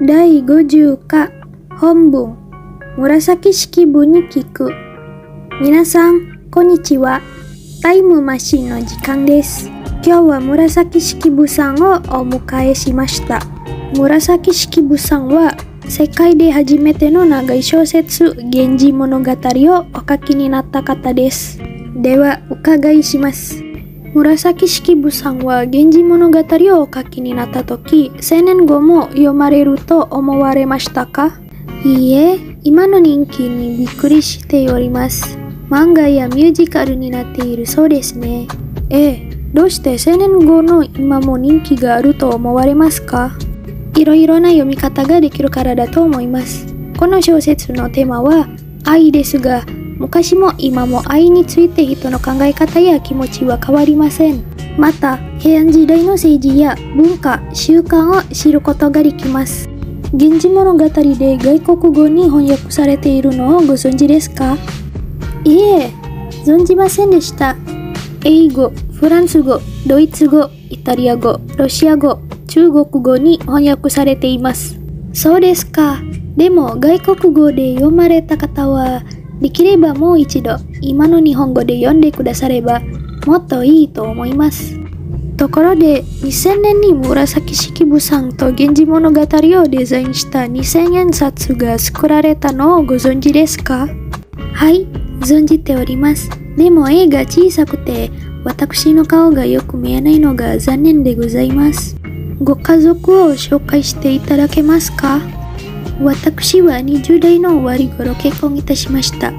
第50課本文。紫式部に聞く。皆さんこんにちは。タイムマシンの時間です。今日は紫式部さんをお迎えしました。紫式部さんは世界で初めての長い小説「源氏物語」をお書きになった方です。ではお伺いします。紫式部さんは源氏物語をお書きになった時青年後も読まれると思われましたかいいえ今の人気にびっくりしております漫画やミュージカルになっているそうですねええどうして青年後の今も人気があると思われますかいろいろな読み方ができるからだと思いますこの小説のテーマは愛ですが昔も今も愛について人の考え方や気持ちは変わりません。また平安時代の政治や文化習慣を知ることができます。源氏物語で外国語に翻訳されているのをご存知ですか？いえ存じませんでした。英語フランス語ドイツ語イタリア語ロシア語中国語に翻訳されています。そうですか。でも外国語で読まれた方はできればもう一度今の日本語で読んでくださればもっといいと思います。ところで2000年に紫式部さんと源氏物語をデザインした2000円札が作られたのをご存知ですか？はい存じております。でも絵が小さくて私の顔がよく見えないのが残念でございます。ご家族を紹介していただけますか？私は20代の終わり頃結婚いたしました。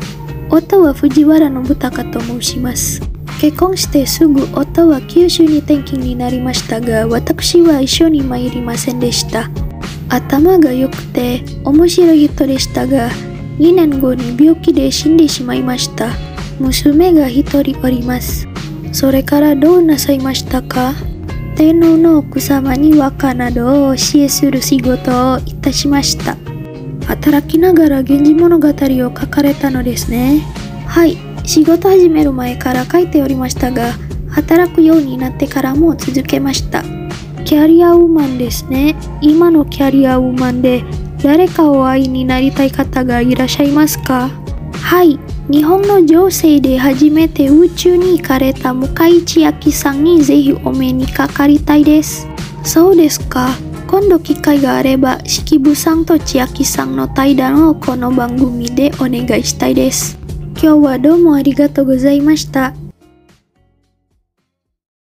夫は藤原信孝と申します。結婚してすぐ夫は九州に転勤になりましたが、私は一緒に参りませんでした。頭が良くて面白い人でしたが、2年後に病気で死んでしまいました。娘が一人おります。それからどうなさいましたか？天皇の奥様に和歌などを教えする仕事をいたしました。働きながら源氏物語を書かれたのですね。はい、仕事始める前から書いておりましたが、働くようになってからも続けました。キャリアウーマンですね。今のキャリアウーマンで誰かを愛になりたい方がいらっしゃいますか？はい、日本の情勢で初めて宇宙に行かれた向井千秋さんにぜひお目にかかりたいです。そうですか。今度機会があれば、式部さんと千秋さんの対談をこの番組でお願いしたいです。今日はどうもありがとうございました。